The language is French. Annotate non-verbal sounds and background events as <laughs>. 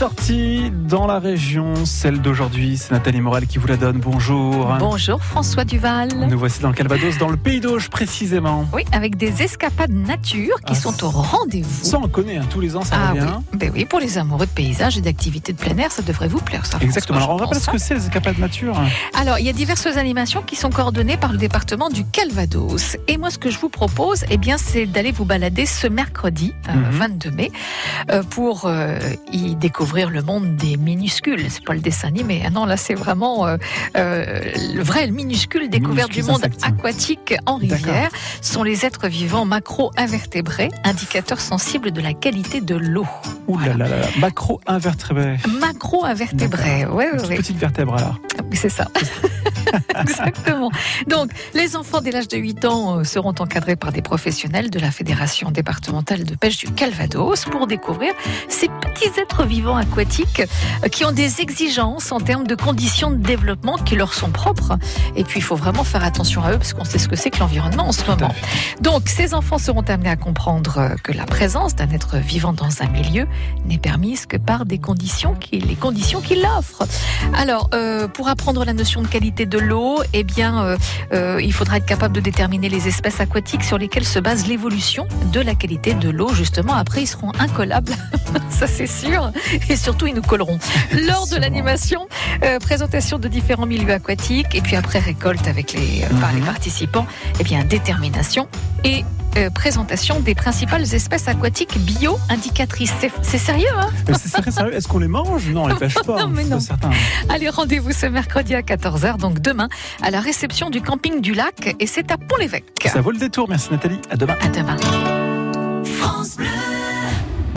sortie dans la région, celle d'aujourd'hui, c'est Nathalie Moral qui vous la donne. Bonjour. Bonjour François Duval. Nous voici dans le Calvados, dans le Pays d'Auge précisément. Oui, avec des escapades nature qui Ah, sont au rendez-vous. Ça, on connaît, hein, tous les ans, ça Ah oui. revient. Ben oui, pour les amoureux de paysages et d'activités de plein air, ça devrait vous plaire, ça. Exactement. Alors, on rappelle ce que c'est les escapades nature. Alors, il y a diverses animations qui sont coordonnées par le département du Calvados. Et moi, ce que je vous propose, eh bien, c'est d'aller vous balader ce mercredi, euh, Mhm. 22 mai, euh, pour euh, y découvrir le monde des minuscules. C'est pas le dessin animé. Ah non, là, c'est vraiment euh, euh, le vrai le minuscule découverte du monde insectes. aquatique en rivière. Sont les êtres vivants macro-invertébrés, indicateurs sensibles de la qualité de l'eau. Ouh là là là là. Macro-invertébrés. Macro-invertébrés, ouais, ouais, ouais. petite vertèbre alors. Oui, c'est ça. <laughs> Exactement. Donc, les enfants dès l'âge de 8 ans euh, seront encadrés par des professionnels de la Fédération départementale de pêche du Calvados pour découvrir ces petits êtres vivants aquatiques euh, qui ont des exigences en termes de conditions de développement qui leur sont propres. Et puis, il faut vraiment faire attention à eux parce qu'on sait ce que c'est que l'environnement en ce moment. Donc, ces enfants seront amenés à comprendre euh, que la présence d'un être vivant dans un milieu n'est permise que par des conditions qui, les conditions qui l'offrent. Alors, euh, pour apprendre la notion de qualité de l'eau, eh bien, euh, euh, il faudra être capable de déterminer les espèces aquatiques sur lesquelles se base l'évolution de la qualité de l'eau. Justement, après, ils seront incollables, <laughs> ça c'est sûr, et surtout, ils nous colleront. <laughs> Lors de l'animation, euh, présentation de différents milieux aquatiques, et puis après récolte avec les, euh, par les Mhm. participants, eh bien, détermination et euh, présentation des principales espèces aquatiques bio-indicatrices. C'est- C'est sérieux, hein c'est très sérieux. Est-ce qu'on les mange? Non, on les pêche <laughs> pas. Non, mais non. certain. Allez, rendez-vous ce mercredi à 14h, donc demain, à la réception du camping du lac, et c'est à Pont-l'Évêque. Ça vaut le détour. Merci Nathalie. À demain. À demain.